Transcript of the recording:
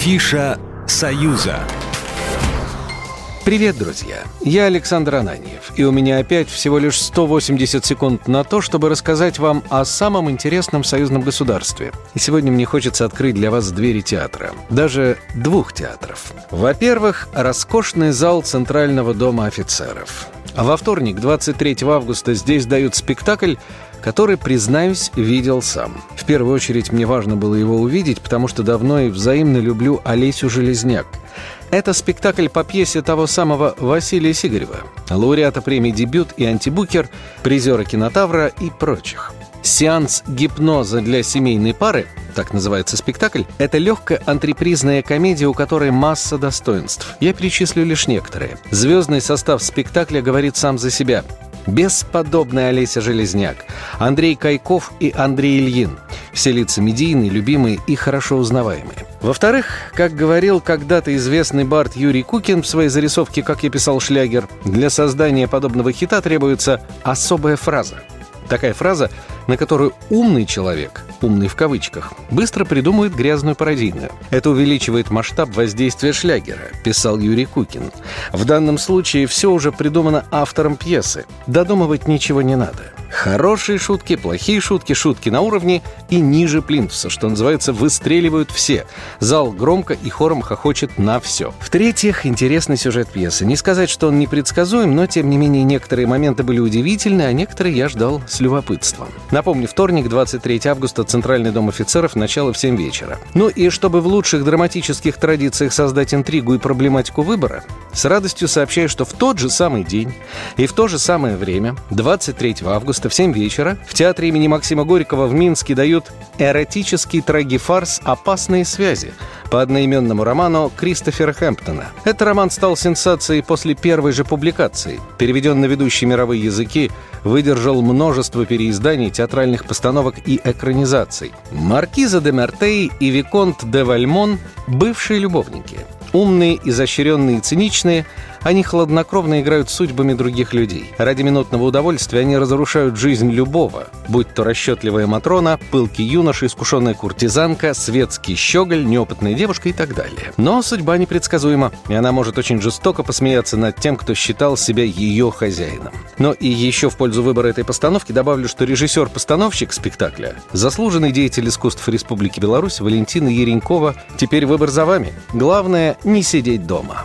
Афиша «Союза». Привет, друзья! Я Александр Ананьев, и у меня опять всего лишь 180 секунд на то, чтобы рассказать вам о самом интересном союзном государстве. И сегодня мне хочется открыть для вас двери театра. Даже двух театров. Во-первых, роскошный зал Центрального дома офицеров. А во вторник, 23 августа, здесь дают спектакль, который, признаюсь, видел сам. В первую очередь мне важно было его увидеть, потому что давно и взаимно люблю Олесю Железняк. Это спектакль по пьесе того самого Василия Сигарева, лауреата премии «Дебют» и «Антибукер», призера «Кинотавра» и прочих. Сеанс гипноза для семейной пары, так называется спектакль, это легкая антрепризная комедия, у которой масса достоинств. Я перечислю лишь некоторые. Звездный состав спектакля говорит сам за себя. Бесподобная Олеся Железняк, Андрей Кайков и Андрей Ильин. Все лица медийные, любимые и хорошо узнаваемые. Во-вторых, как говорил когда-то известный бард Юрий Кукин в своей зарисовке «Как я писал шлягер», для создания подобного хита требуется особая фраза – Такая фраза, на которую умный человек, умный в кавычках, быстро придумает грязную пародийную. Это увеличивает масштаб воздействия шлягера, писал Юрий Кукин. В данном случае все уже придумано автором пьесы. Додумывать ничего не надо. Хорошие шутки, плохие шутки, шутки на уровне и ниже плинтуса, что называется, выстреливают все. Зал громко и хором хохочет на все. В-третьих, интересный сюжет пьесы. Не сказать, что он непредсказуем, но, тем не менее, некоторые моменты были удивительны, а некоторые я ждал с любопытством. Напомню, вторник, 23 августа, Центральный дом офицеров, начало в 7 вечера. Ну и чтобы в лучших драматических традициях создать интригу и проблематику выбора, с радостью сообщаю, что в тот же самый день и в то же самое время, 23 августа, в 7 вечера в театре имени Максима Горького в Минске дают эротический трагифарс «Опасные связи» по одноименному роману Кристофера Хэмптона. Этот роман стал сенсацией после первой же публикации. Переведен на ведущие мировые языки, выдержал множество переизданий, театральных постановок и экранизаций. Маркиза де Мертей и Виконт де Вальмон – бывшие любовники. Умные, изощренные и циничные – они хладнокровно играют судьбами других людей. Ради минутного удовольствия они разрушают жизнь любого, будь то расчетливая Матрона, пылкий юноша, искушенная куртизанка, светский щеголь, неопытная девушка и так далее. Но судьба непредсказуема, и она может очень жестоко посмеяться над тем, кто считал себя ее хозяином. Но и еще в пользу выбора этой постановки добавлю, что режиссер-постановщик спектакля, заслуженный деятель искусств Республики Беларусь Валентина Еренькова, теперь выбор за вами. Главное – не сидеть дома.